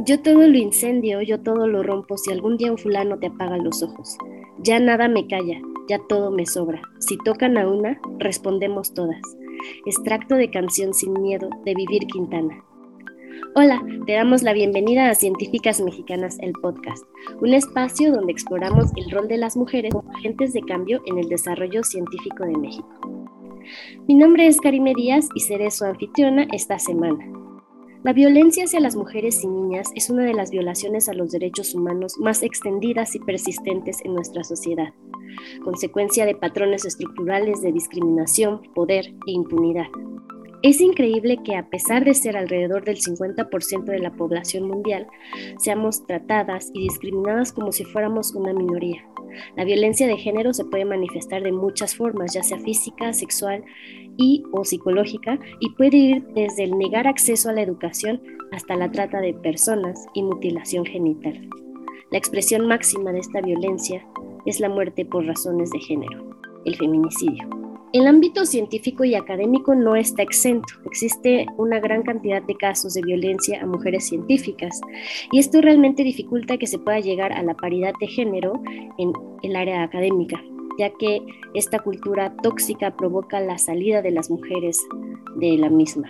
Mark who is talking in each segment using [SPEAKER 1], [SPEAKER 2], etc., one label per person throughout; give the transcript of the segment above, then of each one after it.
[SPEAKER 1] Yo todo lo incendio, yo todo lo rompo, si algún día un fulano te apaga los ojos. Ya nada me calla, ya todo me sobra. Si tocan a una, respondemos todas. Extracto de canción sin miedo de Vivir Quintana. Hola, te damos la bienvenida a Científicas Mexicanas, el podcast, un espacio donde exploramos el rol de las mujeres como agentes de cambio en el desarrollo científico de México. Mi nombre es Karime Díaz y seré su anfitriona esta semana. La violencia hacia las mujeres y niñas es una de las violaciones a los derechos humanos más extendidas y persistentes en nuestra sociedad, consecuencia de patrones estructurales de discriminación, poder e impunidad. Es increíble que a pesar de ser alrededor del 50% de la población mundial, seamos tratadas y discriminadas como si fuéramos una minoría. La violencia de género se puede manifestar de muchas formas, ya sea física, sexual y o psicológica, y puede ir desde el negar acceso a la educación hasta la trata de personas y mutilación genital. La expresión máxima de esta violencia es la muerte por razones de género, el feminicidio. El ámbito científico y académico no está exento. Existe una gran cantidad de casos de violencia a mujeres científicas y esto realmente dificulta que se pueda llegar a la paridad de género en el área académica, ya que esta cultura tóxica provoca la salida de las mujeres de la misma.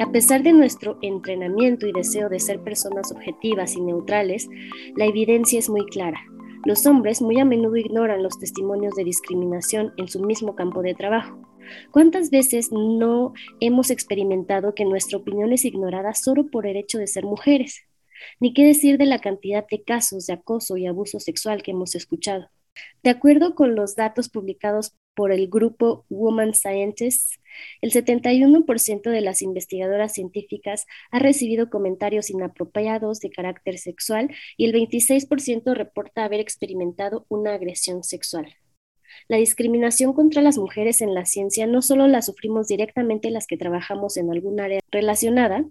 [SPEAKER 1] A pesar de nuestro entrenamiento y deseo de ser personas objetivas y neutrales, la evidencia es muy clara. Los hombres muy a menudo ignoran los testimonios de discriminación en su mismo campo de trabajo. ¿Cuántas veces no hemos experimentado que nuestra opinión es ignorada solo por el hecho de ser mujeres? Ni qué decir de la cantidad de casos de acoso y abuso sexual que hemos escuchado. De acuerdo con los datos publicados por el grupo Woman Scientists, el 71% de las investigadoras científicas ha recibido comentarios inapropiados de carácter sexual y el 26% reporta haber experimentado una agresión sexual. La discriminación contra las mujeres en la ciencia no solo la sufrimos directamente las que trabajamos en algún área relacionada,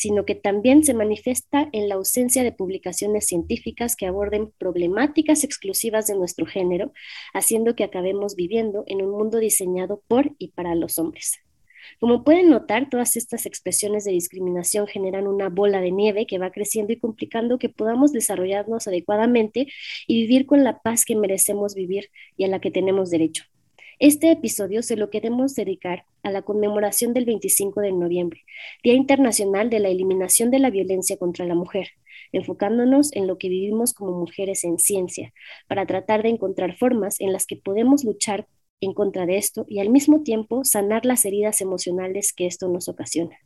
[SPEAKER 1] sino que también se manifiesta en la ausencia de publicaciones científicas que aborden problemáticas exclusivas de nuestro género, haciendo que acabemos viviendo en un mundo diseñado por y para los hombres. Como pueden notar, todas estas expresiones de discriminación generan una bola de nieve que va creciendo y complicando que podamos desarrollarnos adecuadamente y vivir con la paz que merecemos vivir y a la que tenemos derecho. Este episodio se lo queremos dedicar a la conmemoración del 25 de noviembre, Día Internacional de la Eliminación de la Violencia contra la Mujer, enfocándonos en lo que vivimos como mujeres en ciencia, para tratar de encontrar formas en las que podemos luchar en contra de esto y al mismo tiempo sanar las heridas emocionales que esto nos ocasiona.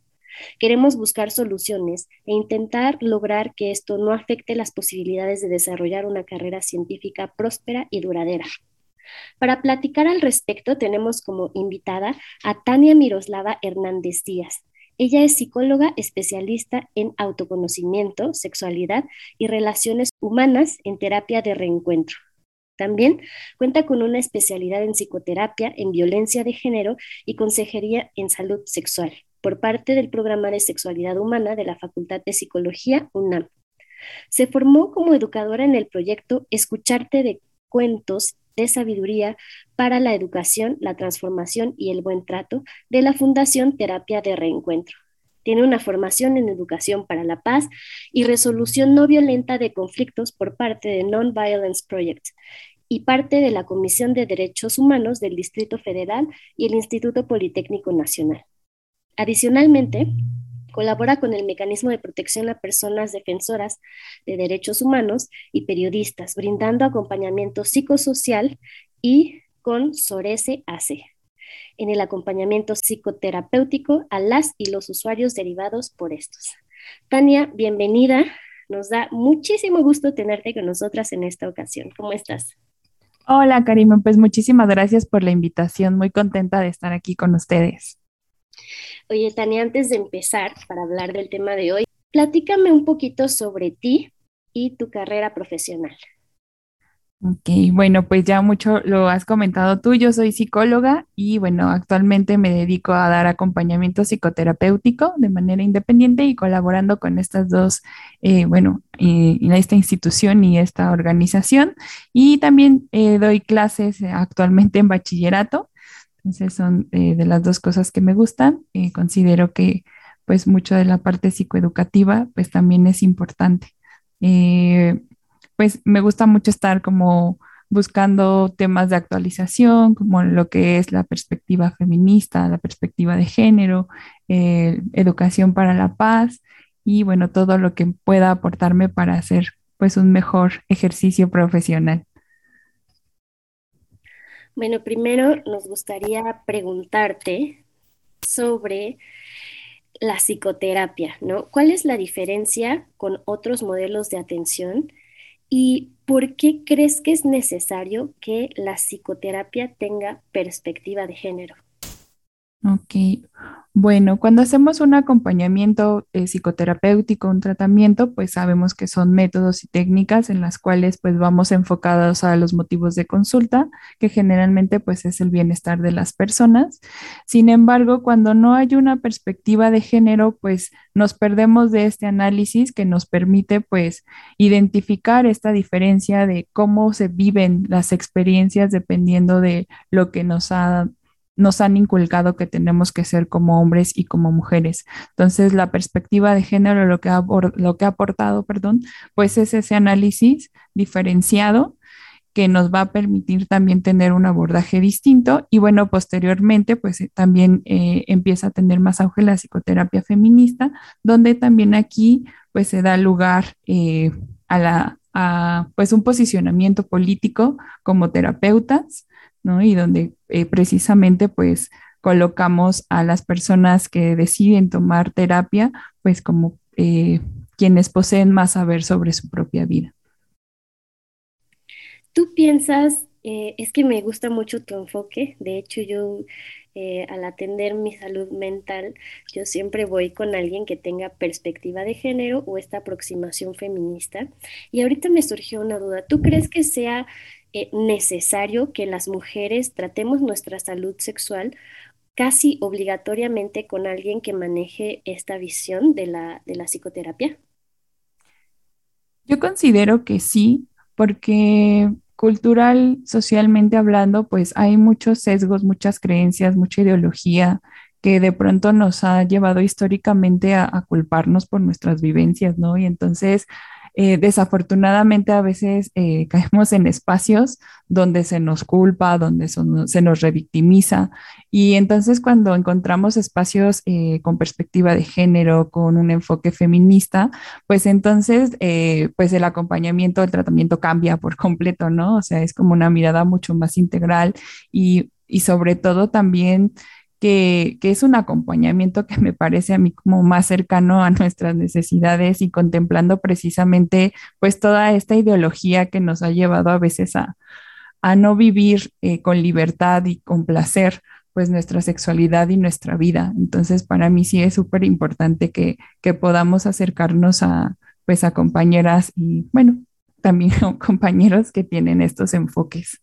[SPEAKER 1] Queremos buscar soluciones e intentar lograr que esto no afecte las posibilidades de desarrollar una carrera científica próspera y duradera. Para platicar al respecto, tenemos como invitada a Tania Miroslava Hernández Díaz. Ella es psicóloga especialista en autoconocimiento, sexualidad y relaciones humanas en terapia de reencuentro. También cuenta con una especialidad en psicoterapia, en violencia de género y consejería en salud sexual por parte del programa de sexualidad humana de la Facultad de Psicología UNAM. Se formó como educadora en el proyecto Escucharte de Cuentos de Sabiduría para la Educación, la Transformación y el Buen Trato de la Fundación Terapia de Reencuentro. Tiene una formación en educación para la paz y resolución no violenta de conflictos por parte de Non-Violence Project y parte de la Comisión de Derechos Humanos del Distrito Federal y el Instituto Politécnico Nacional. Adicionalmente, Colabora con el Mecanismo de Protección a Personas Defensoras de Derechos Humanos y periodistas, brindando acompañamiento psicosocial y con SORESE AC en el acompañamiento psicoterapéutico a las y los usuarios derivados por estos. Tania, bienvenida. Nos da muchísimo gusto tenerte con nosotras en esta ocasión. ¿Cómo estás?
[SPEAKER 2] Hola, Karima. Pues muchísimas gracias por la invitación. Muy contenta de estar aquí con ustedes.
[SPEAKER 1] Oye, Tania, antes de empezar para hablar del tema de hoy, platícame un poquito sobre ti y tu carrera profesional.
[SPEAKER 2] Ok, bueno, pues ya mucho lo has comentado tú. Yo soy psicóloga y bueno, actualmente me dedico a dar acompañamiento psicoterapéutico de manera independiente y colaborando con estas dos, eh, bueno, eh, esta institución y esta organización. Y también eh, doy clases actualmente en bachillerato entonces son eh, de las dos cosas que me gustan. y considero que pues mucho de la parte psicoeducativa, pues también es importante. Eh, pues me gusta mucho estar como buscando temas de actualización, como lo que es la perspectiva feminista, la perspectiva de género, eh, educación para la paz y bueno, todo lo que pueda aportarme para hacer pues un mejor ejercicio profesional.
[SPEAKER 1] Bueno, primero nos gustaría preguntarte sobre la psicoterapia, ¿no? ¿Cuál es la diferencia con otros modelos de atención y por qué crees que es necesario que la psicoterapia tenga perspectiva de género?
[SPEAKER 2] Ok, bueno, cuando hacemos un acompañamiento eh, psicoterapéutico, un tratamiento, pues sabemos que son métodos y técnicas en las cuales pues vamos enfocados a los motivos de consulta, que generalmente pues es el bienestar de las personas. Sin embargo, cuando no hay una perspectiva de género, pues nos perdemos de este análisis que nos permite pues identificar esta diferencia de cómo se viven las experiencias dependiendo de lo que nos ha nos han inculcado que tenemos que ser como hombres y como mujeres. Entonces, la perspectiva de género, lo que ha, lo que ha aportado, perdón, pues es ese análisis diferenciado que nos va a permitir también tener un abordaje distinto y bueno, posteriormente pues eh, también eh, empieza a tener más auge la psicoterapia feminista, donde también aquí pues se da lugar eh, a la a pues un posicionamiento político como terapeutas, y donde eh, precisamente pues colocamos a las personas que deciden tomar terapia pues como eh, quienes poseen más saber sobre su propia vida.
[SPEAKER 1] Tú piensas, eh, es que me gusta mucho tu enfoque, de hecho yo al atender mi salud mental, yo siempre voy con alguien que tenga perspectiva de género o esta aproximación feminista. Y ahorita me surgió una duda, ¿tú crees que sea eh, necesario que las mujeres tratemos nuestra salud sexual casi obligatoriamente con alguien que maneje esta visión de la, de la psicoterapia?
[SPEAKER 2] Yo considero que sí, porque cultural, socialmente hablando, pues hay muchos sesgos, muchas creencias, mucha ideología que de pronto nos ha llevado históricamente a, a culparnos por nuestras vivencias, ¿no? Y entonces eh, desafortunadamente a veces eh, caemos en espacios donde se nos culpa, donde se nos revictimiza. Y entonces cuando encontramos espacios eh, con perspectiva de género, con un enfoque feminista, pues entonces pues el acompañamiento, el tratamiento cambia por completo, ¿no? O sea, es como una mirada mucho más integral y, y sobre todo también que, es un acompañamiento que me parece a mí como más cercano a nuestras necesidades y contemplando precisamente pues toda esta ideología que nos ha llevado a veces a, no vivir eh, con libertad y con placer pues nuestra sexualidad y nuestra vida. Entonces para mí sí es súper importante que, que podamos acercarnos a pues a compañeras y bueno, también compañeros que tienen estos enfoques.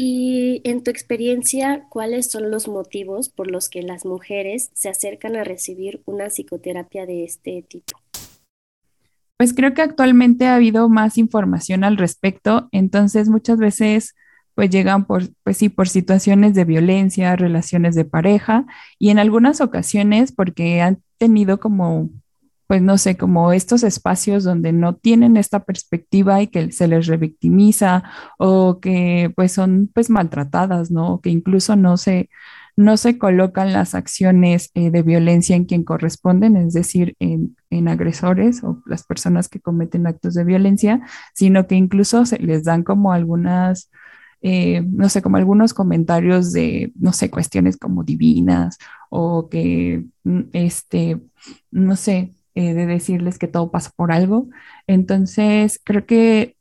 [SPEAKER 1] Y en tu experiencia, ¿cuáles son los motivos por los que las mujeres se acercan a recibir una psicoterapia de este tipo?
[SPEAKER 2] Pues creo que actualmente ha habido más información al respecto, entonces muchas veces pues llegan por, pues sí, por situaciones de violencia, relaciones de pareja y en algunas ocasiones porque han tenido como pues no sé, como estos espacios donde no tienen esta perspectiva y que se les revictimiza o que pues son pues maltratadas, ¿no? Que incluso no se, no se colocan las acciones eh, de violencia en quien corresponden, es decir, en, agresores o las personas que cometen actos de violencia, sino que incluso se les dan como algunas... Eh, no sé, como algunos comentarios de, no sé, cuestiones como divinas o que, mm, este, no sé, eh, de decirles que todo pasa por algo. Entonces, creo que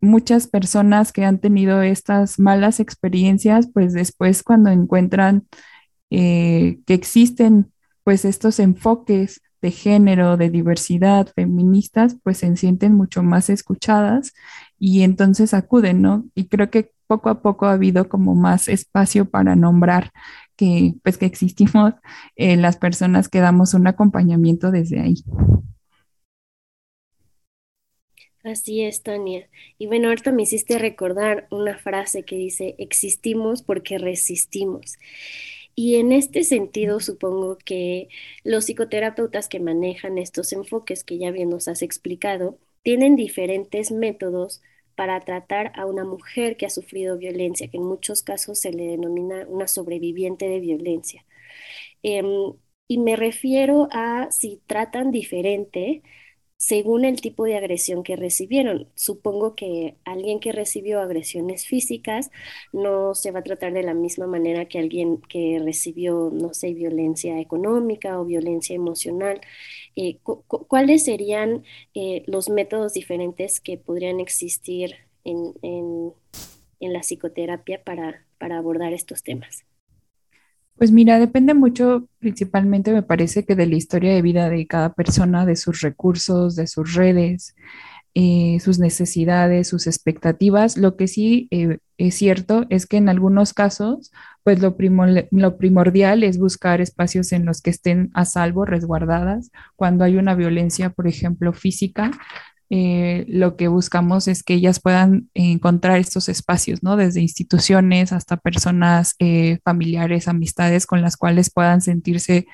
[SPEAKER 2] muchas personas que han tenido estas malas experiencias, pues después cuando encuentran eh, que existen pues estos enfoques de género, de diversidad, feministas, pues se sienten mucho más escuchadas y entonces acuden, ¿no? Y creo que poco a poco ha habido como más espacio para nombrar que pues que existimos eh, las personas que damos un acompañamiento desde ahí.
[SPEAKER 1] Así es, Tania. Y bueno, ahorita me hiciste recordar una frase que dice, existimos porque resistimos. Y en este sentido, supongo que los psicoterapeutas que manejan estos enfoques que ya bien nos has explicado, tienen diferentes métodos para tratar a una mujer que ha sufrido violencia, que en muchos casos se le denomina una sobreviviente de violencia. Em, y me refiero a si tratan diferente según el tipo de agresión que recibieron. Supongo que alguien que recibió agresiones físicas no se va a tratar de la misma manera que alguien que recibió, no sé, violencia económica o violencia emocional. Eh, ¿Cuáles serían eh, los métodos diferentes que podrían existir en, en la psicoterapia para, para abordar estos temas?
[SPEAKER 2] Pues mira, depende mucho, principalmente me parece que de la historia de vida de cada persona, de sus recursos, de sus redes, eh, sus necesidades, sus expectativas. Lo que sí eh, es cierto es que en algunos casos, pues lo, lo primordial es buscar espacios en los que estén a salvo, resguardadas. Cuando hay una violencia, por ejemplo, física, eh, lo que buscamos es que ellas puedan encontrar estos espacios, ¿no? Desde instituciones hasta personas eh, familiares, amistades con las cuales puedan sentirse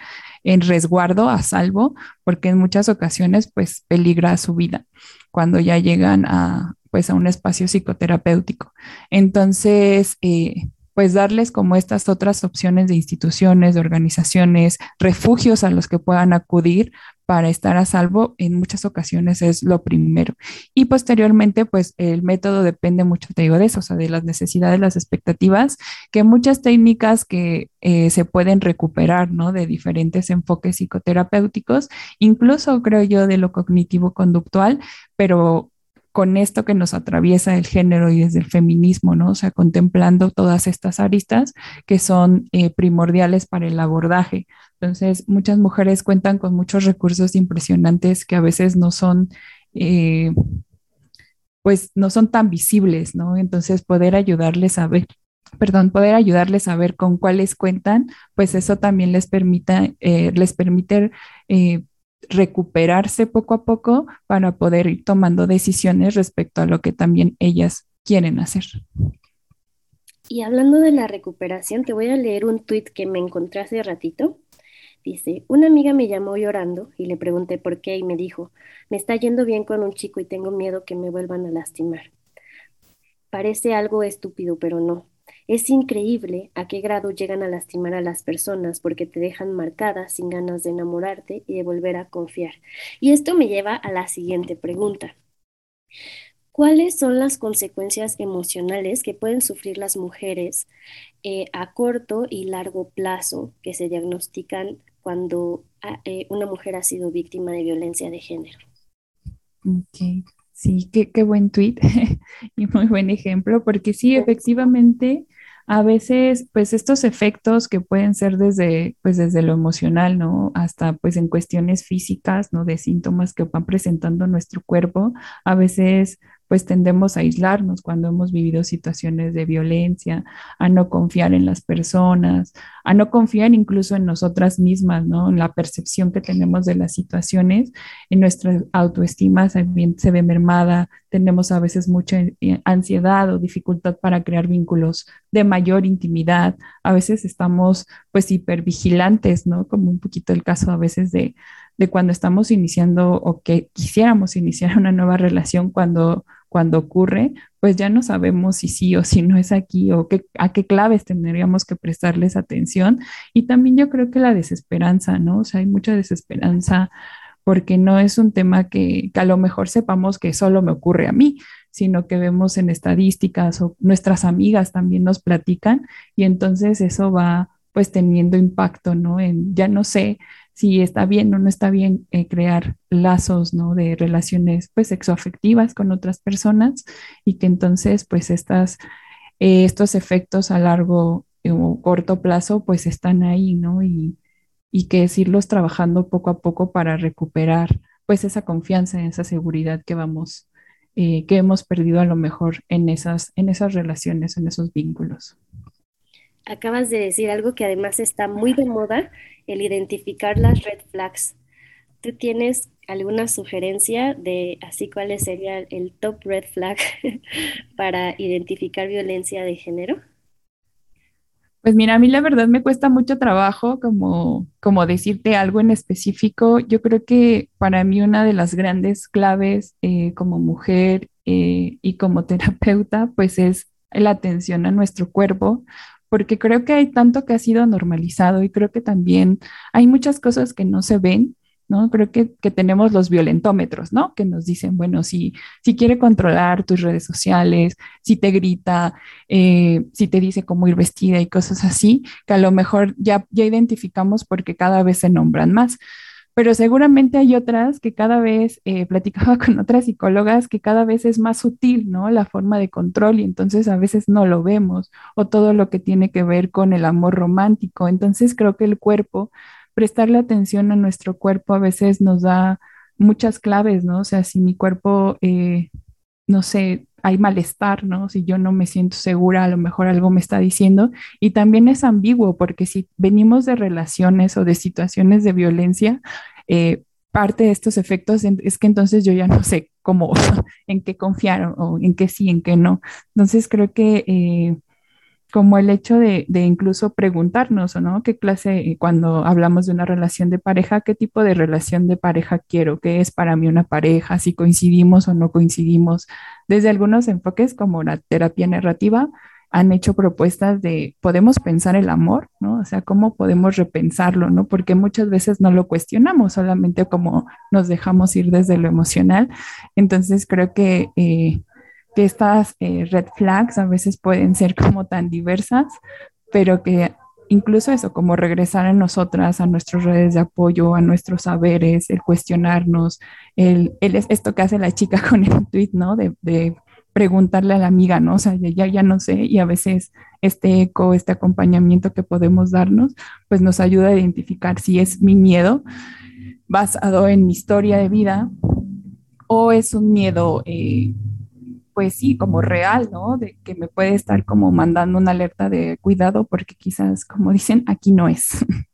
[SPEAKER 2] en resguardo, a salvo, porque en muchas ocasiones, pues, peligra su vida cuando ya llegan a, pues, a un espacio psicoterapéutico. Entonces, eh, pues darles como estas otras opciones de instituciones, de organizaciones, refugios a los que puedan acudir para estar a salvo en muchas ocasiones es lo primero. Y posteriormente, pues el método depende mucho, te digo, de eso, o sea, de las necesidades, las expectativas, que muchas técnicas que eh, se pueden recuperar, ¿no? De diferentes enfoques psicoterapéuticos, incluso creo yo de lo cognitivo-conductual, pero con esto que nos atraviesa el género y desde el feminismo, ¿no? O sea, contemplando todas estas aristas que son eh, primordiales para el abordaje. Entonces, muchas mujeres cuentan con muchos recursos impresionantes que a veces no son, eh, pues, no son tan visibles, ¿no? Entonces, poder ayudarles a ver perdón, poder ayudarles a ver con cuáles cuentan, pues eso también les, permita, eh, les permite recuperarse poco a poco para poder ir tomando decisiones respecto a lo que también ellas quieren hacer.
[SPEAKER 1] Y hablando de la recuperación, te voy a leer un tuit que me encontré hace ratito. Dice, una amiga me llamó llorando y le pregunté por qué y me dijo, me está yendo bien con un chico y tengo miedo que me vuelvan a lastimar. Parece algo estúpido, pero no. Es increíble a qué grado llegan a lastimar a las personas porque te dejan marcadas sin ganas de enamorarte y de volver a confiar. Y esto me lleva a la siguiente pregunta. ¿Cuáles son las consecuencias emocionales que pueden sufrir las mujeres eh, a corto y largo plazo que se diagnostican cuando ah, eh, una mujer ha sido víctima de violencia de género?
[SPEAKER 2] Ok, sí, qué, qué buen tweet y muy buen ejemplo, porque sí, efectivamente, a veces, pues estos efectos que pueden ser desde, pues desde lo emocional, ¿no? Hasta pues en cuestiones físicas, ¿no? De síntomas que van presentando nuestro cuerpo, a veces pues tendemos a aislarnos cuando hemos vivido situaciones de violencia, a no confiar en las personas, a no confiar incluso en nosotras mismas, ¿no? En la percepción que tenemos de las situaciones, en nuestra autoestima se, se ve mermada, tenemos a veces mucha eh, ansiedad o dificultad para crear vínculos de mayor intimidad, a veces estamos pues hipervigilantes, ¿no? Como un poquito el caso a veces de de cuando estamos iniciando o que quisiéramos iniciar una nueva relación cuando, cuando ocurre, pues ya no sabemos si sí o si no es aquí o qué, a qué claves tendríamos que prestarles atención. Y también yo creo que la desesperanza, ¿no? O sea, hay mucha desesperanza porque no es un tema que, que a lo mejor sepamos que solo me ocurre a mí, sino que vemos en estadísticas o nuestras amigas también nos platican y entonces eso va pues teniendo impacto, ¿no? En ya no sé si está bien o no está bien eh, crear lazos, ¿no? De relaciones, pues, sexoafectivas con otras personas y que entonces, pues, estas, eh, estos efectos a largo o corto plazo, pues, están ahí, ¿no? Y, y que es irlos trabajando poco a poco para recuperar, pues, esa confianza, esa seguridad que vamos, eh, que hemos perdido a lo mejor en esas, en esas relaciones, en esos vínculos
[SPEAKER 1] acabas de decir algo que además está muy de moda, el identificar las red flags. ¿Tú tienes alguna sugerencia de así cuál sería el top red flag para identificar violencia de género?
[SPEAKER 2] Pues mira, a mí la verdad me cuesta mucho trabajo como, como decirte algo en específico. Yo creo que para mí una de las grandes claves eh, como mujer eh, y como terapeuta, pues es la atención a nuestro cuerpo, porque creo que hay tanto que ha sido normalizado y creo que también hay muchas cosas que no se ven ¿no? Creo que, tenemos los violentómetros, ¿no? Que nos dicen, bueno, si, si quiere controlar tus redes sociales, si te grita, eh, si te dice cómo ir vestida y cosas así, que a lo mejor ya, ya identificamos porque cada vez se nombran más. Pero seguramente hay otras que cada vez, eh, platicaba con otras psicólogas, que cada vez es más sutil, ¿no? La forma de control y entonces a veces no lo vemos, o todo lo que tiene que ver con el amor romántico. Entonces creo que el cuerpo prestarle atención a nuestro cuerpo a veces nos da muchas claves, ¿no? O sea, si mi cuerpo, eh, no sé, hay malestar, ¿no? Si yo no me siento segura, a lo mejor algo me está diciendo. Y también es ambiguo, porque si venimos de relaciones o de situaciones de violencia, eh, parte de estos efectos es que entonces yo ya no sé cómo, en qué confiar o en qué sí, en qué no. Entonces creo que eh, como el hecho de, incluso preguntarnos, ¿no? ¿Qué clase, cuando hablamos de una relación de pareja, qué tipo de relación de pareja quiero? ¿Qué es para mí una pareja? Si coincidimos o no coincidimos. Desde algunos enfoques como la terapia narrativa, han hecho propuestas de, podemos pensar el amor, ¿no? O sea, ¿cómo podemos repensarlo, ¿no? Porque muchas veces no lo cuestionamos, solamente como nos dejamos ir desde lo emocional. Entonces, creo que... Eh, que estas eh, red flags a veces pueden ser como tan diversas, pero que incluso eso, como regresar a nosotras, a nuestras redes de apoyo, a nuestros saberes, el cuestionarnos, el, el esto que hace la chica con el tweet, ¿no? De, de, preguntarle a la amiga, ¿no? O sea, ya, ya no sé, y a veces este eco, este acompañamiento que podemos darnos, pues nos ayuda a identificar si es mi miedo basado en mi historia de vida o es un miedo eh, pues sí, como real, ¿no? De que me puede estar como mandando una alerta de cuidado porque quizás, como dicen, aquí no es.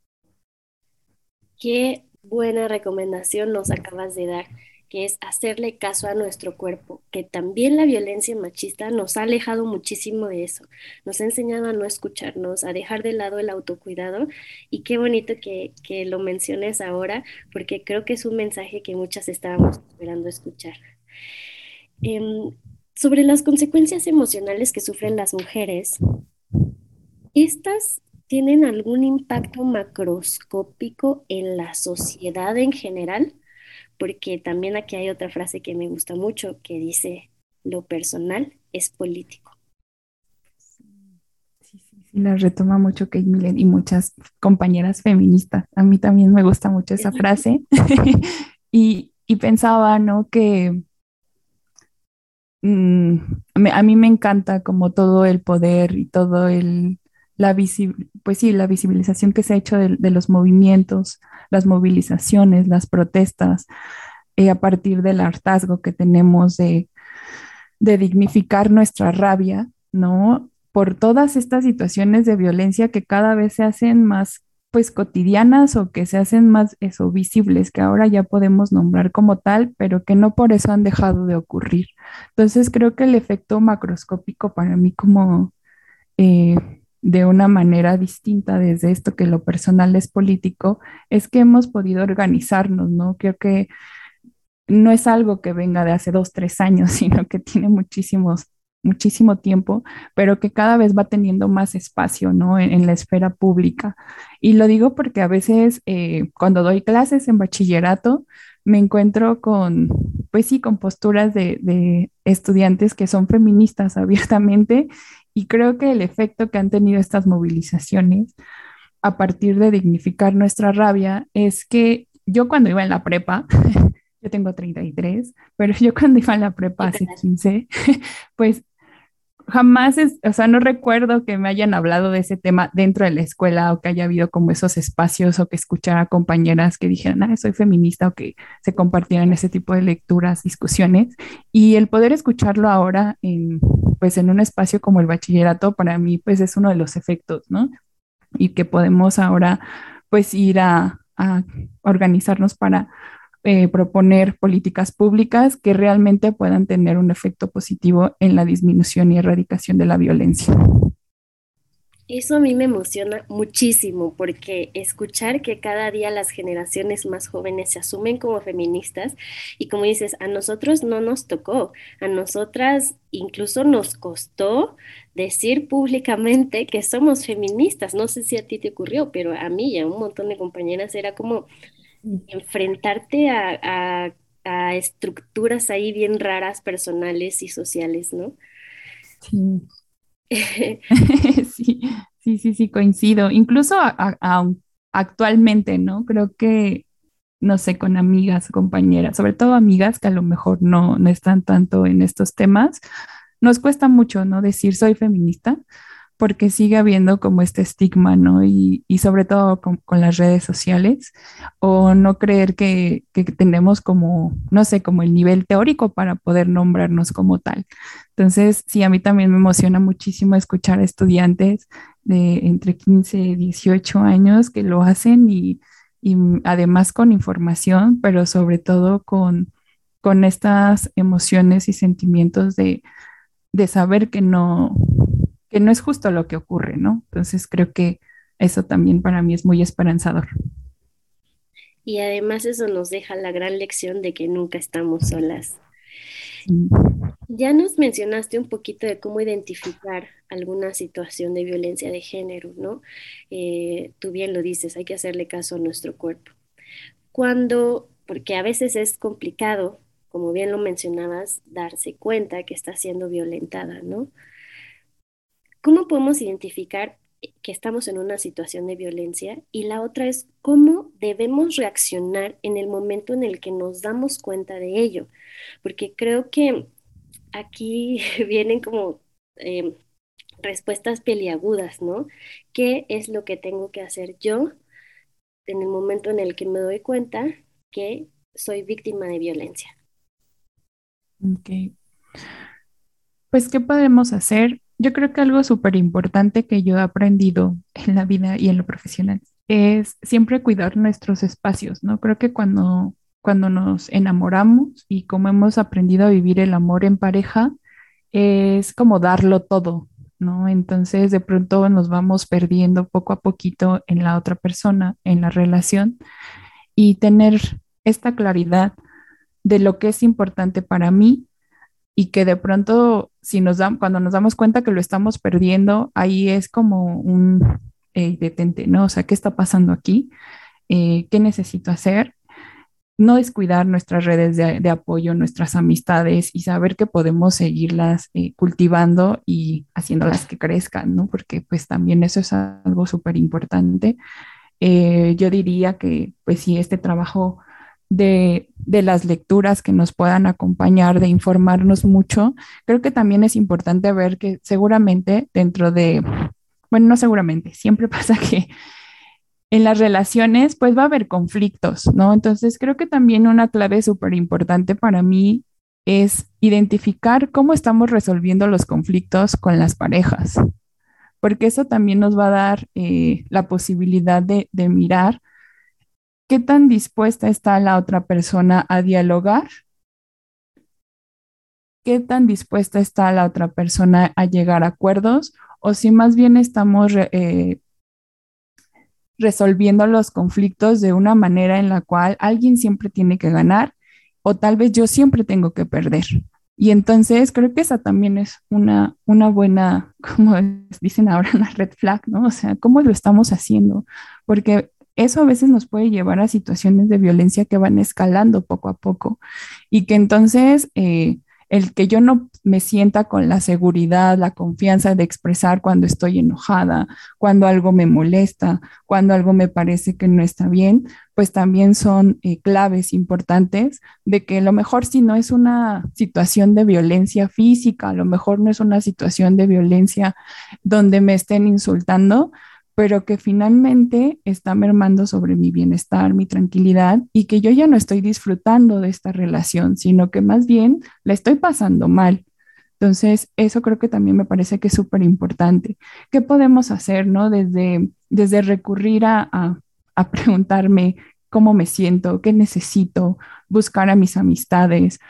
[SPEAKER 1] Qué buena recomendación nos acabas de dar, que es hacerle caso a nuestro cuerpo, que también la violencia machista nos ha alejado muchísimo de eso, nos ha enseñado a no escucharnos, a dejar de lado el autocuidado y qué bonito que, que lo menciones ahora, porque creo que es un mensaje que muchas estábamos esperando escuchar. Em, sobre las consecuencias emocionales que sufren las mujeres, ¿estas tienen algún impacto macroscópico en la sociedad en general? Porque también aquí hay otra frase que me gusta mucho que dice, lo personal es político.
[SPEAKER 2] Sí, sí, sí, la retoma mucho Kate Miller y muchas compañeras feministas. A mí también me gusta mucho esa frase. y, y pensaba, ¿no? Que Mm, a mí me encanta como todo el poder y todo el, la pues sí, la visibilización que se ha hecho de, los movimientos, las movilizaciones, las protestas, eh, a partir del hartazgo que tenemos de, de dignificar nuestra rabia, ¿no? Por todas estas situaciones de violencia que cada vez se hacen más pues cotidianas o que se hacen más eso visibles, que ahora ya podemos nombrar como tal, pero que no por eso han dejado de ocurrir. Entonces creo que el efecto macroscópico para mí como eh, de una manera distinta desde esto que lo personal es político, es que hemos podido organizarnos, ¿no? Creo que no es algo que venga de hace dos, tres años, sino que tiene muchísimos muchísimo tiempo, pero que cada vez va teniendo más espacio, ¿no? En, la esfera pública. Y lo digo porque a veces eh, cuando doy clases en bachillerato, me encuentro con, pues sí, con posturas de, de estudiantes que son feministas abiertamente y creo que el efecto que han tenido estas movilizaciones a partir de dignificar nuestra rabia es que yo cuando iba en la prepa, yo tengo 33, pero yo cuando iba en la prepa hace 15, pues jamás, es, o sea, no recuerdo que me hayan hablado de ese tema dentro de la escuela o que haya habido como esos espacios o que escuchara compañeras que dijeran, ah, soy feminista o que se compartieran ese tipo de lecturas, discusiones. Y el poder escucharlo ahora en, pues en un espacio como el bachillerato, para mí, pues es uno de los efectos, ¿no? Y que podemos ahora, pues ir a, a organizarnos para eh, proponer políticas públicas que realmente puedan tener un efecto positivo en la disminución y erradicación de la violencia.
[SPEAKER 1] Eso a mí me emociona muchísimo porque escuchar que cada día las generaciones más jóvenes se asumen como feministas y como dices, a nosotros no nos tocó, a nosotras incluso nos costó decir públicamente que somos feministas. No sé si a ti te ocurrió, pero a mí y a un montón de compañeras era como enfrentarte a, a, a estructuras ahí bien raras, personales y sociales, ¿no?
[SPEAKER 2] Sí. sí, sí, sí, sí, coincido. Incluso a- actualmente, ¿no? Creo que, no sé, con amigas, compañeras, sobre todo amigas que a lo mejor no, no están tanto en estos temas, nos cuesta mucho, ¿no? Decir soy feminista, porque sigue habiendo como este estigma, ¿no? Y, y sobre todo con, con las redes sociales, o no creer que, que tenemos como, no sé, como el nivel teórico para poder nombrarnos como tal. Entonces, sí, a mí también me emociona muchísimo escuchar a estudiantes de entre 15 y 18 años que lo hacen y, y además con información, pero sobre todo con, con estas emociones y sentimientos de, de saber que no, que no es justo lo que ocurre, ¿no? Entonces, creo que eso también para mí es muy esperanzador.
[SPEAKER 1] Y además eso nos deja la gran lección de que nunca estamos solas.
[SPEAKER 2] Sí.
[SPEAKER 1] Ya nos mencionaste un poquito de cómo identificar alguna situación de violencia de género, ¿no? Eh, tú bien lo dices, hay que hacerle caso a nuestro cuerpo. Cuando, porque a veces es complicado, como bien lo mencionabas, darse cuenta que está siendo violentada, ¿no? ¿Cómo podemos identificar que estamos en una situación de violencia? Y la otra es cómo debemos reaccionar en el momento en el que nos damos cuenta de ello, porque creo que aquí vienen como eh, respuestas peliagudas, ¿no? ¿Qué es lo que tengo que hacer yo en el momento en el que me doy cuenta que soy víctima de violencia?
[SPEAKER 2] Ok. Pues, ¿qué podemos hacer? Yo creo que algo súper importante que yo he aprendido en la vida y en lo profesional es siempre cuidar nuestros espacios, ¿no? Creo que cuando, cuando nos enamoramos y como hemos aprendido a vivir el amor en pareja, es como darlo todo, ¿no? Entonces, de pronto nos vamos perdiendo poco a poquito en la otra persona, en la relación, y tener esta claridad de lo que es importante para mí y que de pronto, si nos dan, cuando nos damos cuenta que lo estamos perdiendo, ahí es como un detente, ¿no? O sea, ¿qué está pasando aquí? Eh, ¿qué necesito hacer? No descuidar nuestras redes de, apoyo, nuestras amistades y saber que podemos seguirlas eh, cultivando y haciéndolas que crezcan, ¿no? Porque pues también eso es algo súper importante. Eh, yo diría que pues sí, este trabajo de, de, las lecturas que nos puedan acompañar, de informarnos mucho. Creo que también es importante ver que seguramente dentro de, bueno, no seguramente, siempre pasa que en las relaciones pues va a haber conflictos, ¿no? Entonces creo que también una clave súper importante para mí es identificar cómo estamos resolviendo los conflictos con las parejas, porque eso también nos va a dar eh, la posibilidad de, de mirar qué tan dispuesta está la otra persona a dialogar, qué tan dispuesta está la otra persona a llegar a acuerdos o si más bien estamos eh, resolviendo los conflictos de una manera en la cual alguien siempre tiene que ganar o tal vez yo siempre tengo que perder. Y entonces creo que esa también es una, una buena, como dicen ahora, una red flag, ¿no? O sea, ¿cómo lo estamos haciendo? Porque eso a veces nos puede llevar a situaciones de violencia que van escalando poco a poco y que entonces eh, el que yo no me sienta con la seguridad, la confianza de expresar cuando estoy enojada, cuando algo me molesta, cuando algo me parece que no está bien, pues también son eh, claves importantes de que a lo mejor si no es una situación de violencia física, a lo mejor no es una situación de violencia donde me estén insultando, pero que finalmente está mermando sobre mi bienestar, mi tranquilidad y que yo ya no estoy disfrutando de esta relación, sino que más bien la estoy pasando mal. Entonces, eso creo que también me parece que es súper importante. ¿Qué podemos hacer, no? Desde, desde recurrir a, a, a preguntarme cómo me siento, qué necesito, buscar a mis amistades,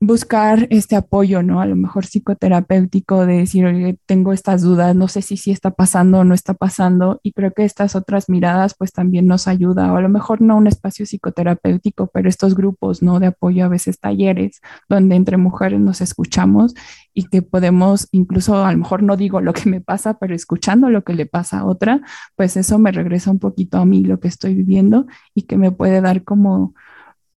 [SPEAKER 2] buscar este apoyo, ¿no? A lo mejor psicoterapéutico de decir, oye, tengo estas dudas, no sé si sí está pasando o no está pasando, y creo que estas otras miradas pues también nos ayuda, o a lo mejor no un espacio psicoterapéutico, pero estos grupos, ¿no? De apoyo, a veces talleres, donde entre mujeres nos escuchamos y que podemos, incluso a lo mejor no digo lo que me pasa, pero escuchando lo que le pasa a otra, pues eso me regresa un poquito a mí lo que estoy viviendo y que me puede dar como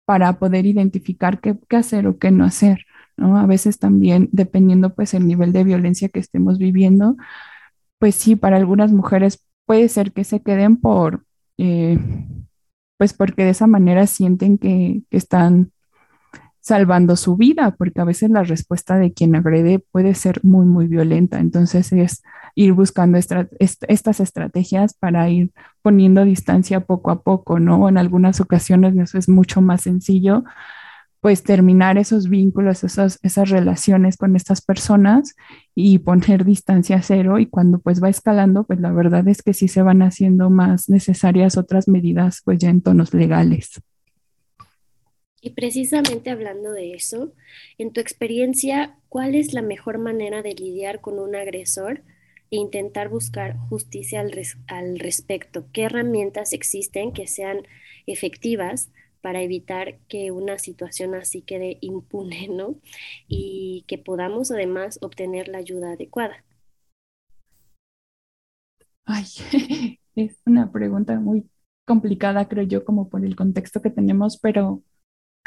[SPEAKER 2] para poder identificar qué, hacer o qué no hacer, ¿no? A veces también, dependiendo pues el nivel de violencia que estemos viviendo, pues sí, para algunas mujeres puede ser que se queden por, eh, pues porque de esa manera sienten que, que están salvando su vida, porque a veces la respuesta de quien agrede puede ser muy, muy violenta. Entonces es ir buscando estas estrategias para ir poniendo distancia poco a poco, ¿no? En algunas ocasiones eso es mucho más sencillo, pues terminar esos vínculos, esas, esas relaciones con estas personas y poner distancia cero y cuando pues va escalando, pues la verdad es que sí se van haciendo más necesarias otras medidas pues ya en tonos legales.
[SPEAKER 1] Y precisamente hablando de eso, en tu experiencia, ¿cuál es la mejor manera de lidiar con un agresor? e intentar buscar justicia al, respecto. ¿Qué herramientas existen que sean efectivas para evitar que una situación así quede impune, ¿no? Y que podamos además obtener la ayuda adecuada.
[SPEAKER 2] Ay, es una pregunta muy complicada, creo yo, como por el contexto que tenemos, pero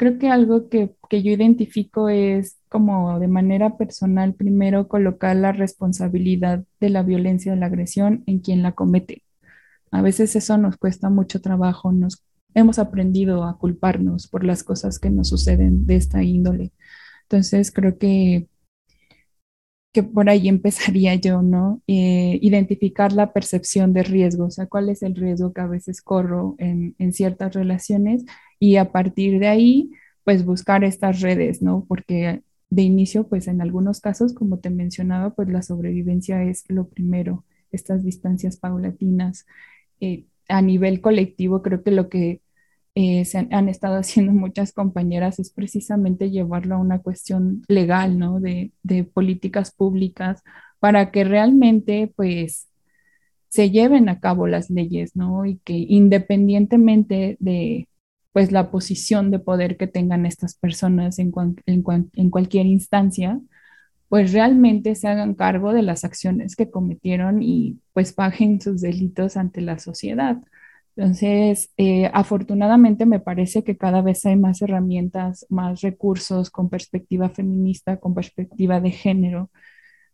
[SPEAKER 2] Creo que algo que, que, yo identifico es como de manera personal, primero colocar la responsabilidad de la violencia, de la agresión en quien la comete. A veces eso nos cuesta mucho trabajo, nos hemos aprendido a culparnos por las cosas que nos suceden de esta índole. Entonces creo que que por ahí empezaría yo, ¿no? Eh, identificar la percepción de riesgo, o sea, cuál es el riesgo que a veces corro en, en, ciertas relaciones y a partir de ahí, pues buscar estas redes, ¿no? Porque de inicio, pues en algunos casos, como te mencionaba, pues la sobrevivencia es lo primero, estas distancias paulatinas. Eh, a nivel colectivo, creo que lo que eh, se han, estado haciendo muchas compañeras es precisamente llevarlo a una cuestión legal, ¿no? De, de políticas públicas para que realmente, pues, se lleven a cabo las leyes, ¿no? Y que independientemente de, pues, la posición de poder que tengan estas personas en, en, en cualquier instancia, pues realmente se hagan cargo de las acciones que cometieron y pues paguen sus delitos ante la sociedad. Entonces, eh, afortunadamente me parece que cada vez hay más herramientas, más recursos con perspectiva feminista, con perspectiva de género,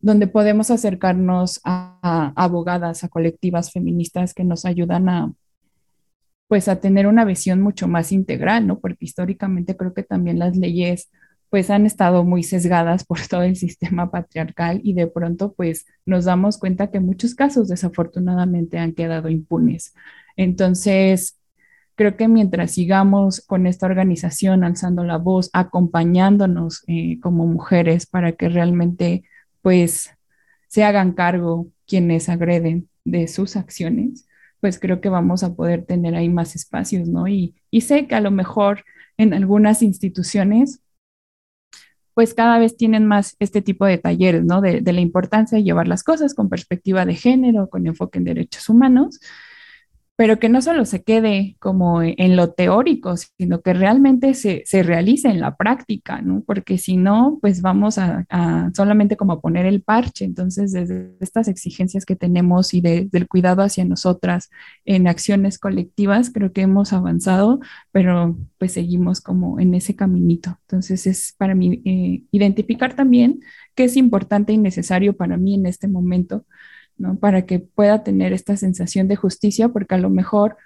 [SPEAKER 2] donde podemos acercarnos a, a abogadas, a colectivas feministas que nos ayudan a, pues, a tener una visión mucho más integral, ¿no? Porque históricamente creo que también las leyes pues han estado muy sesgadas por todo el sistema patriarcal y de pronto pues nos damos cuenta que muchos casos desafortunadamente han quedado impunes. Entonces, creo que mientras sigamos con esta organización alzando la voz, acompañándonos eh, como mujeres para que realmente pues se hagan cargo quienes agreden de sus acciones, pues creo que vamos a poder tener ahí más espacios, ¿no? Y, y sé que a lo mejor en algunas instituciones pues cada vez tienen más este tipo de talleres, ¿no? De, de, la importancia de llevar las cosas con perspectiva de género, con enfoque en derechos humanos, pero que no solo se quede como en lo teórico, sino que realmente se, se realice en la práctica, ¿no? Porque si no, pues vamos a, solamente como poner el parche. Entonces, desde estas exigencias que tenemos y de, del cuidado hacia nosotras en acciones colectivas, creo que hemos avanzado, pero pues seguimos como en ese caminito. Entonces, es para mí eh, identificar también qué es importante y necesario para mí en este momento para que pueda tener esta sensación de justicia, porque a lo mejor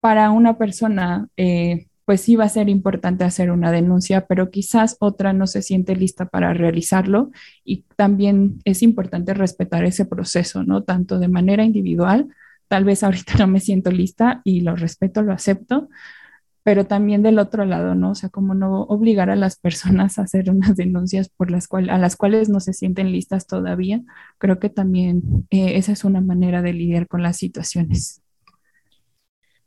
[SPEAKER 2] para una persona, eh, pues sí va a ser importante hacer una denuncia, pero quizás otra no se siente lista para realizarlo y también es importante respetar ese proceso, ¿no? Tanto de manera individual, tal vez ahorita no me siento lista y lo respeto, lo acepto, pero también del otro lado, ¿no? O sea, como no obligar a las personas a hacer unas denuncias por las cuales, a las cuales no se sienten listas todavía, creo que también eh, esa es una manera de lidiar con las situaciones.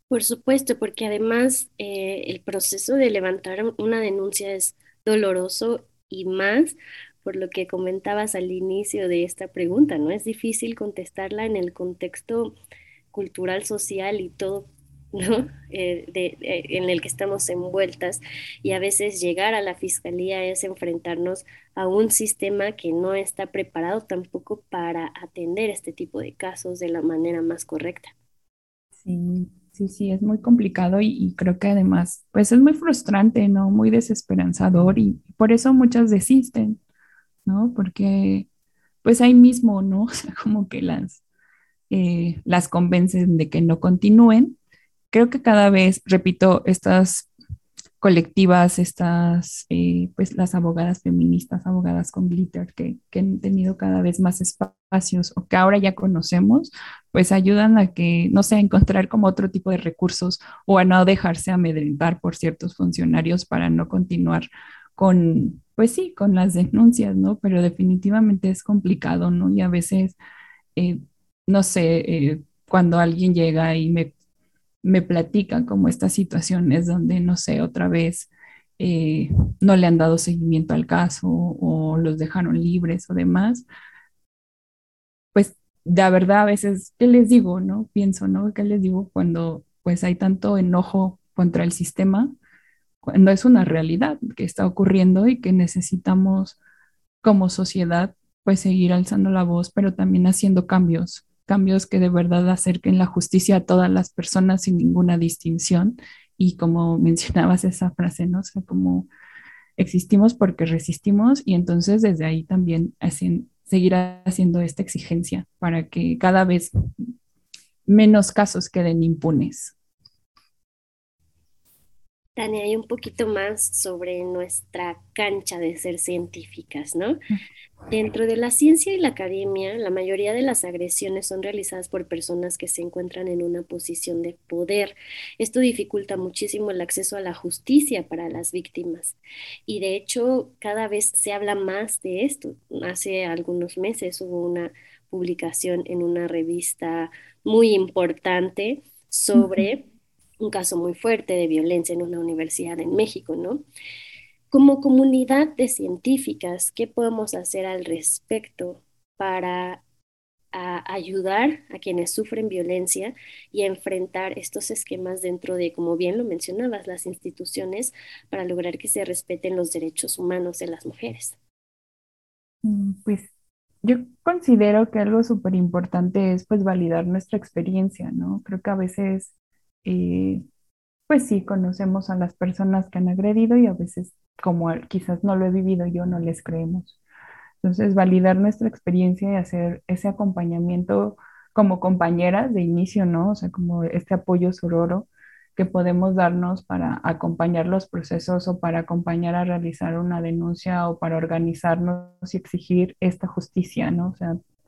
[SPEAKER 1] Por supuesto, porque además eh, el proceso de levantar una denuncia es doloroso y más por lo que comentabas al inicio de esta pregunta, ¿no? Es difícil contestarla en el contexto cultural, social y todo ¿no? Eh, en el que estamos envueltas y a veces llegar a la fiscalía es enfrentarnos a un sistema que no está preparado tampoco para atender este tipo de casos de la manera más correcta.
[SPEAKER 2] Sí, sí, sí, es muy complicado y, creo que además, pues es muy frustrante, ¿no? Muy desesperanzador y por eso muchas desisten, ¿no? Porque pues ahí mismo, ¿no? Como que las, eh, las convencen de que no continúen. Creo que cada vez, repito, estas colectivas, estas, eh, pues las abogadas feministas, abogadas con glitter, que, que, han tenido cada vez más espacios o que ahora ya conocemos, pues ayudan a que, no sé, a encontrar como otro tipo de recursos o a no dejarse amedrentar por ciertos funcionarios para no continuar con, pues sí, con las denuncias, ¿no? Pero definitivamente es complicado, ¿no? Y a veces, eh, no sé, eh, cuando alguien llega y me, me platica como estas situaciones donde, no sé, otra vez eh, no le han dado seguimiento al caso o los dejaron libres o demás, pues de verdad a veces, ¿qué les digo, no? Pienso, ¿no? ¿Qué les digo cuando pues hay tanto enojo contra el sistema? cuando es una realidad que está ocurriendo y que necesitamos como sociedad pues seguir alzando la voz, pero también haciendo cambios, cambios que de verdad acerquen la justicia a todas las personas sin ninguna distinción. Y como mencionabas esa frase, ¿no? O sea, como existimos porque resistimos y entonces desde ahí también hacen, seguir haciendo esta exigencia para que cada vez menos casos queden impunes.
[SPEAKER 1] Tania, hay un poquito más sobre nuestra cancha de ser científicas, ¿no? Dentro de la ciencia y la academia, la mayoría de las agresiones son realizadas por personas que se encuentran en una posición de poder. Esto dificulta muchísimo el acceso a la justicia para las víctimas. Y de hecho, cada vez se habla más de esto. Hace algunos meses hubo una publicación en una revista muy importante sobre un caso muy fuerte de violencia en una universidad en México, ¿no? Como comunidad de científicas, ¿qué podemos hacer al respecto para ayudar a quienes sufren violencia y enfrentar estos esquemas dentro de, como bien lo mencionabas, las instituciones para lograr que se respeten los derechos humanos de las mujeres?
[SPEAKER 2] Mm, pues yo considero que algo súper importante es pues validar nuestra experiencia, ¿no? Creo que a veces eh, pues sí, conocemos a las personas que han agredido y a veces, como quizás no lo he vivido yo, no les creemos. Entonces, validar nuestra experiencia y hacer ese acompañamiento como compañeras de inicio, ¿no? O sea, como este apoyo sororo que podemos darnos para acompañar los procesos o para acompañar a realizar una denuncia o para organizarnos y exigir esta justicia, ¿no?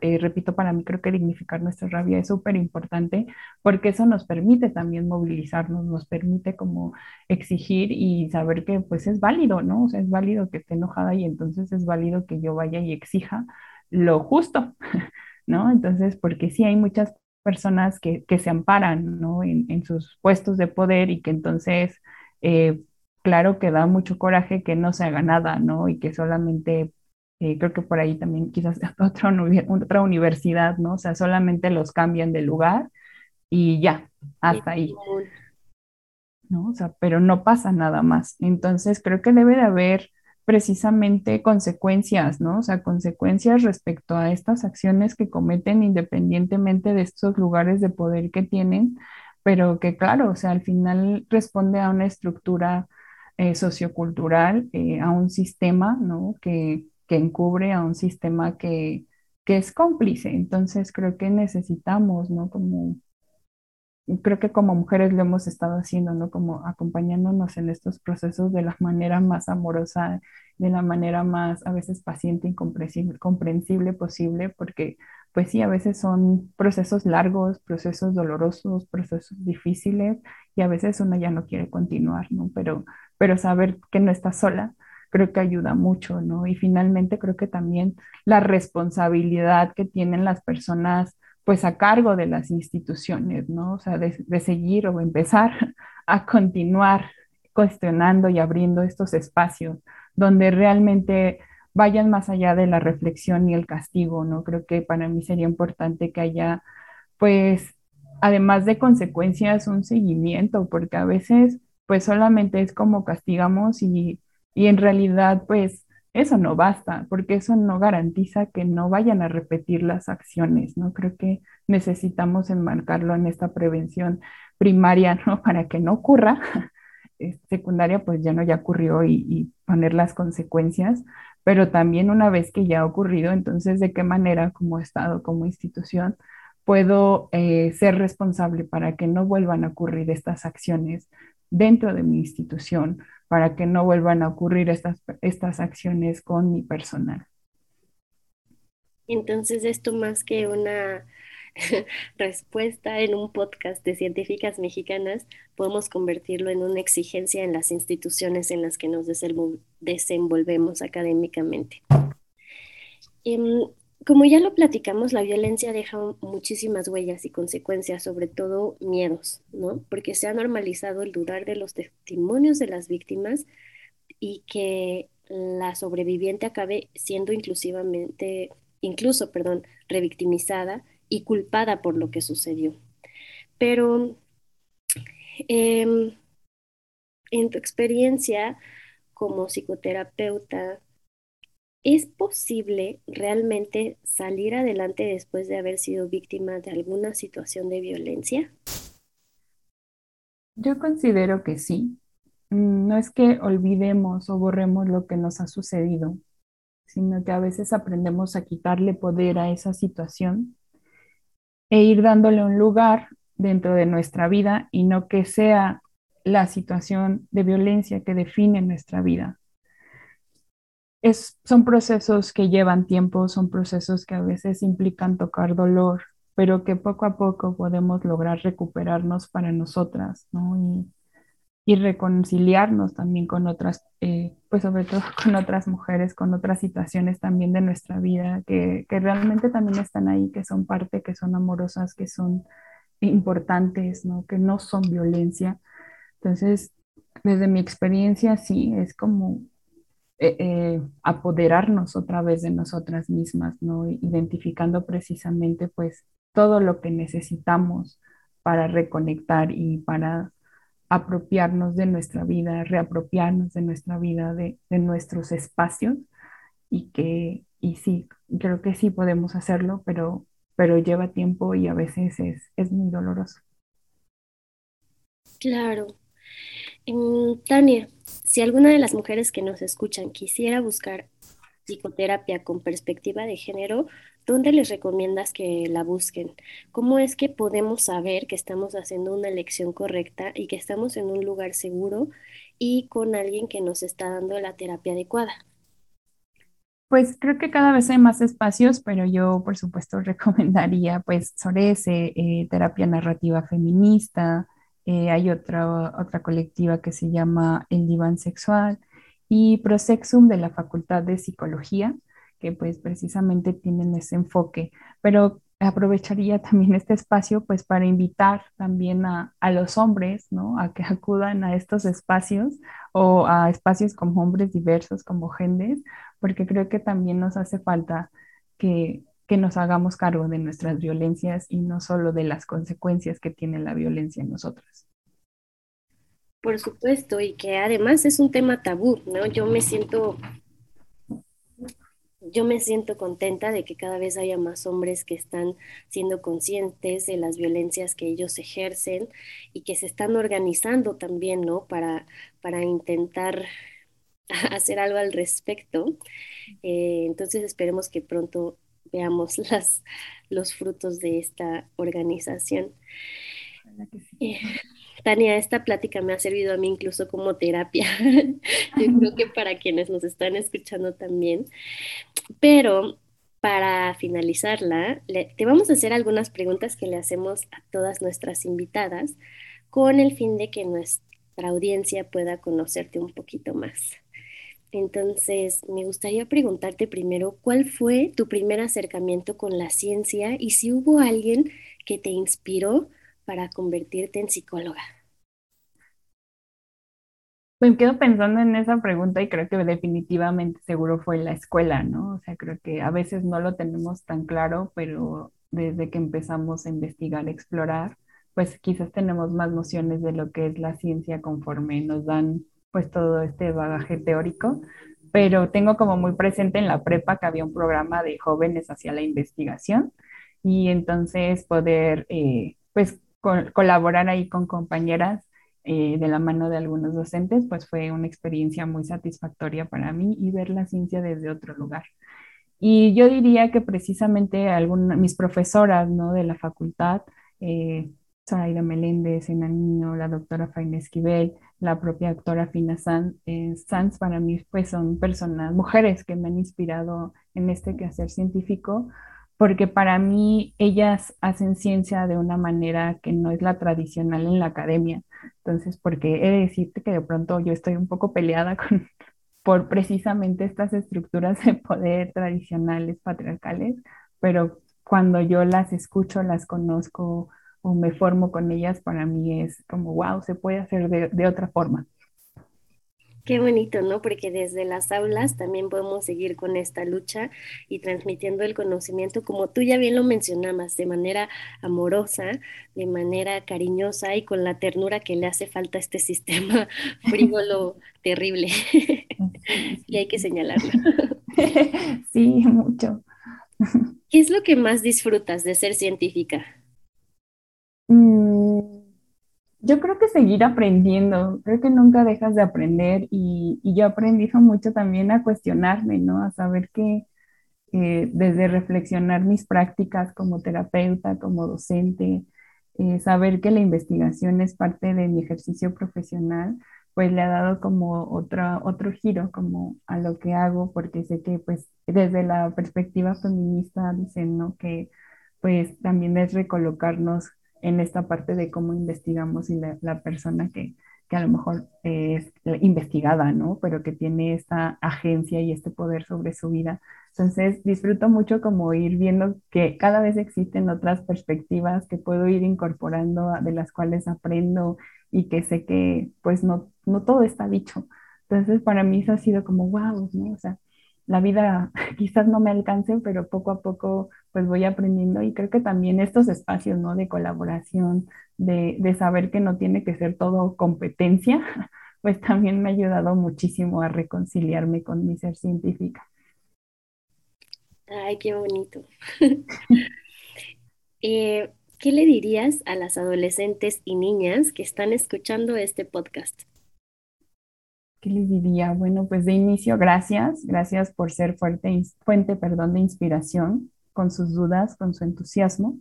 [SPEAKER 2] Eh, repito, para mí creo que dignificar nuestra rabia es súper importante porque eso nos permite también movilizarnos, nos permite como exigir y saber que pues es válido, ¿no? O sea, es válido que esté enojada y entonces es válido que yo vaya y exija lo justo, ¿no? Entonces, porque sí hay muchas personas que, que se amparan, ¿no? En, en, sus puestos de poder y que entonces, eh, claro que da mucho coraje que no se haga nada, ¿no? Y que solamente eh, creo que por ahí también quizás otra, otra universidad, ¿no? O sea, solamente los cambian de lugar y ya, hasta ahí. ¿No? O sea, pero no pasa nada más. Entonces, creo que debe de haber precisamente consecuencias, ¿no? O sea, consecuencias respecto a estas acciones que cometen independientemente de estos lugares de poder que tienen, pero que claro, o sea, al final responde a una estructura eh, sociocultural, eh, a un sistema, ¿no? Que, que encubre a un sistema que, que es cómplice. Entonces creo que necesitamos, ¿no? Como, creo que como mujeres lo hemos estado haciendo, ¿no? Como acompañándonos en estos procesos de la manera más amorosa, de la manera más a veces paciente y comprensible, comprensible posible, porque pues sí, a veces son procesos largos, procesos dolorosos, procesos difíciles y a veces uno ya no quiere continuar, ¿no? Pero, pero saber que no está sola, creo que ayuda mucho, ¿no? Y finalmente creo que también la responsabilidad que tienen las personas pues a cargo de las instituciones, ¿no? O sea, de, de seguir o empezar a continuar cuestionando y abriendo estos espacios donde realmente vayan más allá de la reflexión y el castigo, ¿no? Creo que para mí sería importante que haya, pues, además de consecuencias, un seguimiento, porque a veces, pues, solamente es como castigamos y, y en realidad, pues, eso no basta, porque eso no garantiza que no vayan a repetir las acciones, ¿no? Creo que necesitamos enmarcarlo en esta prevención primaria, ¿no? Para que no ocurra. Secundaria, pues ya no ya ocurrió y, y poner las consecuencias, pero también una vez que ya ha ocurrido, entonces, ¿de qué manera como Estado, como institución, puedo eh, ser responsable para que no vuelvan a ocurrir estas acciones dentro de mi institución? para que no vuelvan a ocurrir estas, estas acciones con mi personal.
[SPEAKER 1] Entonces, esto más que una respuesta en un podcast de científicas mexicanas, podemos convertirlo en una exigencia en las instituciones en las que nos desenvolvemos académicamente. Em, como ya lo platicamos, la violencia deja muchísimas huellas y consecuencias, sobre todo miedos, ¿no? Porque se ha normalizado el dudar de los testimonios de las víctimas y que la sobreviviente acabe siendo inclusivamente, incluso, perdón, revictimizada y culpada por lo que sucedió. Pero em, en tu experiencia como psicoterapeuta, ¿Es posible realmente salir adelante después de haber sido víctima de alguna situación de violencia?
[SPEAKER 2] Yo considero que sí. Mm, no es que olvidemos o borremos lo que nos ha sucedido, sino que a veces aprendemos a quitarle poder a esa situación e ir dándole un lugar dentro de nuestra vida y no que sea la situación de violencia que define nuestra vida son procesos que llevan tiempo, son procesos que a veces implican tocar dolor, pero que poco a poco podemos lograr recuperarnos para nosotras, ¿no? Y, reconciliarnos también con otras, eh, pues sobre todo con otras mujeres, con otras situaciones también de nuestra vida, que, que realmente también están ahí, que son parte, que son amorosas, que son importantes, ¿no? Que no son violencia. Entonces, desde mi experiencia, sí, es como eh, eh, apoderarnos otra vez de nosotras mismas, ¿no? Identificando precisamente pues todo lo que necesitamos para reconectar y para apropiarnos de nuestra vida, reapropiarnos de nuestra vida, de, nuestros espacios y que, y sí, creo que sí podemos hacerlo, pero, pero lleva tiempo y a veces es, es muy doloroso.
[SPEAKER 1] Claro. Tania, si alguna de las mujeres que nos escuchan quisiera buscar psicoterapia con perspectiva de género, ¿dónde les recomiendas que la busquen? ¿Cómo es que podemos saber que estamos haciendo una elección correcta y que estamos en un lugar seguro y con alguien que nos está dando la terapia adecuada?
[SPEAKER 2] Pues creo que cada vez hay más espacios, pero yo por supuesto recomendaría pues Sorese, eh, terapia narrativa feminista, eh, hay otra, otra colectiva que se llama El Diván Sexual y Prosexum de la Facultad de Psicología, que pues precisamente tienen ese enfoque. Pero aprovecharía también este espacio pues para invitar también a, a, los hombres, ¿no? A que acudan a estos espacios o a espacios como hombres diversos, como gendes, porque creo que también nos hace falta que, que nos hagamos cargo de nuestras violencias y no solo de las consecuencias que tiene la violencia en nosotras.
[SPEAKER 1] Por supuesto, y que además es un tema tabú, ¿no? Yo me siento, yo me siento contenta de que cada vez haya más hombres que están siendo conscientes de las violencias que ellos ejercen y que se están organizando también, ¿no? Para, para intentar hacer algo al respecto. Eh, entonces esperemos que pronto veamos las, los frutos de esta organización. Eh, Tania, esta plática me ha servido a mí incluso como terapia. Yo creo que para quienes nos están escuchando también. Pero para finalizarla, te vamos a hacer algunas preguntas que le hacemos a todas nuestras invitadas con el fin de que nuestra audiencia pueda conocerte un poquito más. Entonces, me gustaría preguntarte primero, ¿cuál fue tu primer acercamiento con la ciencia y si hubo alguien que te inspiró para convertirte en psicóloga?
[SPEAKER 2] Me quedo pensando en esa pregunta y creo que definitivamente seguro fue la escuela, ¿no? O sea, creo que a veces no lo tenemos tan claro, pero desde que empezamos a investigar, a explorar, pues quizás tenemos más nociones de lo que es la ciencia conforme nos dan pues todo este bagaje teórico, pero tengo como muy presente en la prepa que había un programa de jóvenes hacia la investigación y entonces poder eh, pues colaborar ahí con compañeras eh, de la mano de algunos docentes, pues fue una experiencia muy satisfactoria para mí y ver la ciencia desde otro lugar. Y yo diría que precisamente algunas, mis profesoras ¿no? de la facultad, eh, Zoraida Meléndez, Ena Niño, la doctora Faina Esquivel, la propia doctora Fina Sanz, eh, Sanz, para mí pues son personas, mujeres que me han inspirado en este quehacer científico, porque para mí ellas hacen ciencia de una manera que no es la tradicional en la academia. Entonces, porque he de decirte que de pronto yo estoy un poco peleada con, por precisamente estas estructuras de poder tradicionales, patriarcales, pero cuando yo las escucho, las conozco o me formo con ellas, para mí es como, wow, se puede hacer de, de otra forma.
[SPEAKER 1] Qué bonito, ¿no? Porque desde las aulas también podemos seguir con esta lucha y transmitiendo el conocimiento, como tú ya bien lo mencionabas, de manera amorosa, de manera cariñosa y con la ternura que le hace falta a este sistema frívolo terrible. y hay que señalarlo.
[SPEAKER 2] sí, mucho.
[SPEAKER 1] ¿Qué es lo que más disfrutas de ser científica?
[SPEAKER 2] Mm, yo creo que seguir aprendiendo, creo que nunca dejas de aprender y, yo aprendí mucho también a cuestionarme, ¿no? A saber que eh, desde reflexionar mis prácticas como terapeuta, como docente, eh, saber que la investigación es parte de mi ejercicio profesional, pues le ha dado como otra, otro giro como a lo que hago, porque sé que pues desde la perspectiva feminista dicen, ¿no? Que pues también es recolocarnos en esta parte de cómo investigamos y la, persona que, que, a lo mejor es investigada, ¿no? Pero que tiene esta agencia y este poder sobre su vida. Entonces, disfruto mucho como ir viendo que cada vez existen otras perspectivas que puedo ir incorporando, de las cuales aprendo y que sé que pues no, no todo está dicho. Entonces, para mí eso ha sido como, wow, ¿no? O sea, la vida quizás no me alcance, pero poco a poco pues voy aprendiendo y creo que también estos espacios, ¿no? De colaboración, de, de saber que no tiene que ser todo competencia, pues también me ha ayudado muchísimo a reconciliarme con mi ser científica.
[SPEAKER 1] Ay, qué bonito. Eh, ¿qué le dirías a las adolescentes y niñas que están escuchando este podcast?
[SPEAKER 2] ¿Qué les diría? Bueno, pues de inicio, gracias. Gracias por ser fuerte, fuente perdón, de inspiración con sus dudas, con su entusiasmo.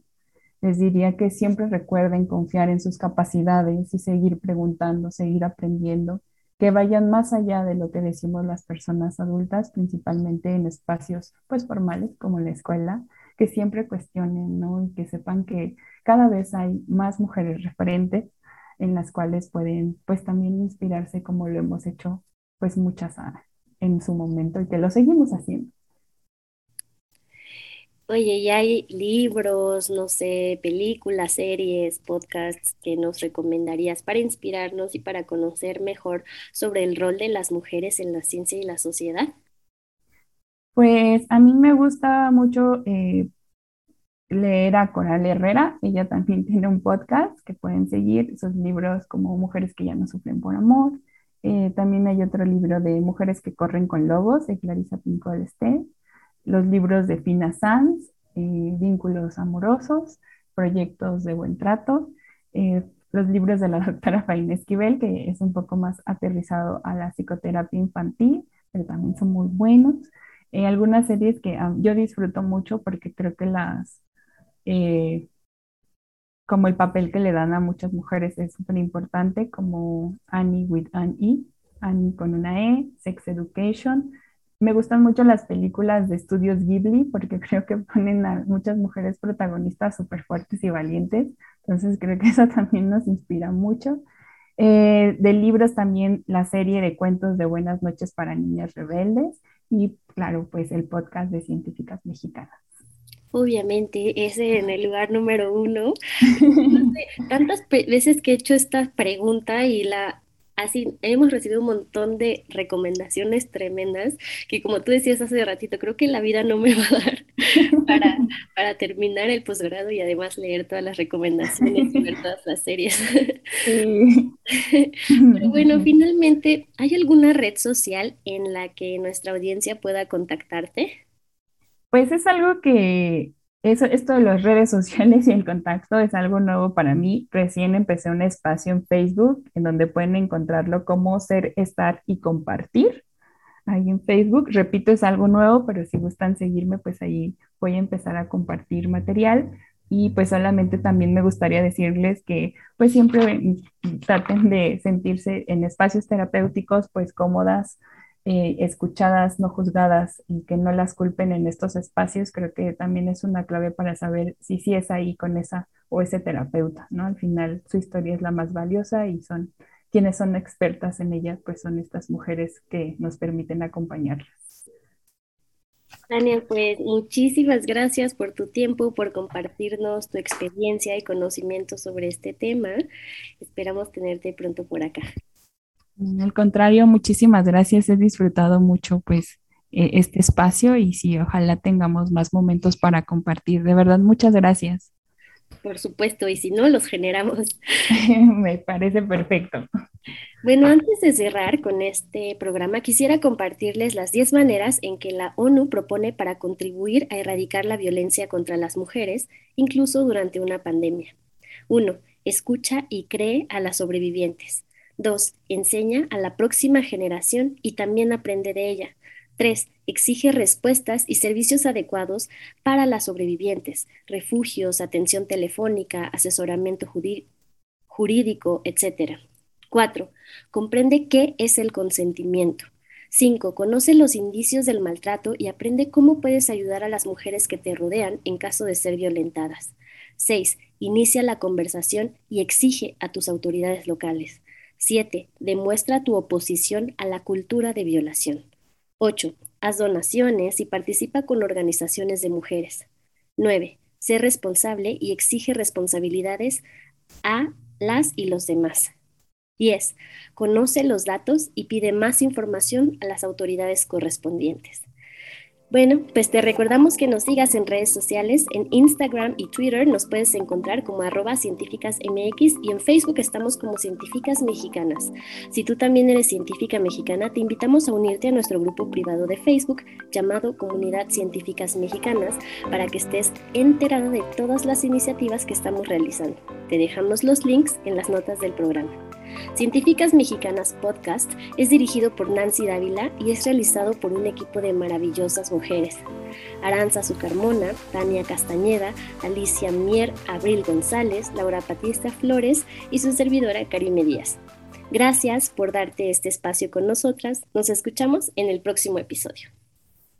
[SPEAKER 2] Les diría que siempre recuerden confiar en sus capacidades y seguir preguntando, seguir aprendiendo, que vayan más allá de lo que decimos las personas adultas, principalmente en espacios pues formales como la escuela, que siempre cuestionen, ¿no? Y que sepan que cada vez hay más mujeres referentes en las cuales pueden pues también inspirarse como lo hemos hecho pues muchas en su momento y que lo seguimos haciendo.
[SPEAKER 1] Oye, ¿y hay libros, no sé, películas, series, podcasts que nos recomendarías para inspirarnos y para conocer mejor sobre el rol de las mujeres en la ciencia y la sociedad?
[SPEAKER 2] Pues a mí me gusta mucho eh, leer a Coral Herrera. Ella también tiene un podcast que pueden seguir, sus libros como Mujeres que ya no sufren por amor. Eh, también hay otro libro de Mujeres que corren con lobos de Clarissa Pinkola Esté. Los libros de Fina Sanz, eh, Vínculos amorosos, Proyectos de buen trato. Eh, los libros de la doctora Faina Esquivel, que es un poco más aterrizado a la psicoterapia infantil, pero también son muy buenos. algunas series que ah, yo disfruto mucho porque creo que las eh, como el papel que le dan a muchas mujeres es súper importante, como Annie with an E, Annie con una E, Sex Education. Me gustan mucho las películas de estudios Ghibli porque creo que ponen a muchas mujeres protagonistas súper fuertes y valientes. Entonces creo que eso también nos inspira mucho. Eh, de libros también la serie de cuentos de Buenas noches para niñas rebeldes y claro, pues el podcast de científicas mexicanas.
[SPEAKER 1] Obviamente, ese en el lugar número uno. Tantas veces que he hecho esta pregunta y la así hemos recibido un montón de recomendaciones tremendas que como tú decías hace ratito, creo que la vida no me va a dar para, para terminar el posgrado y además leer todas las recomendaciones y ver todas las series. Pero bueno, finalmente, ¿hay alguna red social en la que nuestra audiencia pueda contactarte?
[SPEAKER 2] Pues es algo que eso, esto de las redes sociales y el contacto es algo nuevo para mí. Recién empecé un espacio en Facebook en donde pueden encontrarlo como ser, estar y compartir. Ahí en Facebook, repito, es algo nuevo, pero si gustan seguirme, pues ahí voy a empezar a compartir material. Y pues solamente también me gustaría decirles que pues siempre traten de sentirse en espacios terapéuticos pues cómodas, eh, escuchadas, no juzgadas y que no las culpen en estos espacios, creo que también es una clave para saber si sí es ahí con esa o ese terapeuta, ¿no? Al final su historia es la más valiosa y son quienes son expertas en ella, pues son estas mujeres que nos permiten acompañarlas.
[SPEAKER 1] Tania, pues muchísimas gracias por tu tiempo, por compartirnos tu experiencia y conocimiento sobre este tema. Esperamos tenerte pronto por acá.
[SPEAKER 2] Al contrario, muchísimas gracias. He disfrutado mucho pues e, este espacio y sí, ojalá tengamos más momentos para compartir. De verdad, muchas gracias.
[SPEAKER 1] Por supuesto, y si no, los generamos.
[SPEAKER 2] Me parece perfecto.
[SPEAKER 1] Bueno, antes de cerrar con este programa, quisiera compartirles las 10 maneras en que la ONU propone para contribuir a erradicar la violencia contra las mujeres, incluso durante una pandemia. 1. Escucha y cree a las sobrevivientes. 2. Enseña a la próxima generación y también aprende de ella. 3. Exige respuestas y servicios adecuados para las sobrevivientes, refugios, atención telefónica, asesoramiento jurídico, etc. 4. Comprende qué es el consentimiento. 5. Conoce los indicios del maltrato y aprende cómo puedes ayudar a las mujeres que te rodean en caso de ser violentadas. 6. Inicia la conversación y exige a tus autoridades locales. 7. Demuestra tu oposición a la cultura de violación. 8. Haz donaciones y participa con organizaciones de mujeres. 9. Sé responsable y exige responsabilidades a las y los demás. 10. Conoce los datos y pide más información a las autoridades correspondientes. Bueno, pues te recordamos que nos sigas en redes sociales, en Instagram y Twitter nos puedes encontrar como arroba científicasmx y en Facebook estamos como científicas mexicanas. Si tú también eres científica mexicana, te invitamos a unirte a nuestro grupo privado de Facebook llamado Comunidad Científicas Mexicanas para que estés enterada de todas las iniciativas que estamos realizando. Te dejamos los links en las notas del programa. Científicas Mexicanas Podcast es dirigido por Nancy Dávila y es realizado por un equipo de maravillosas mujeres. Aranza Zucarmona, Tania Castañeda, Alicia Mier, Abril González, Laura Patista Flores y su servidora Karime Díaz. Gracias por darte este espacio con nosotras. Nos escuchamos en el próximo episodio.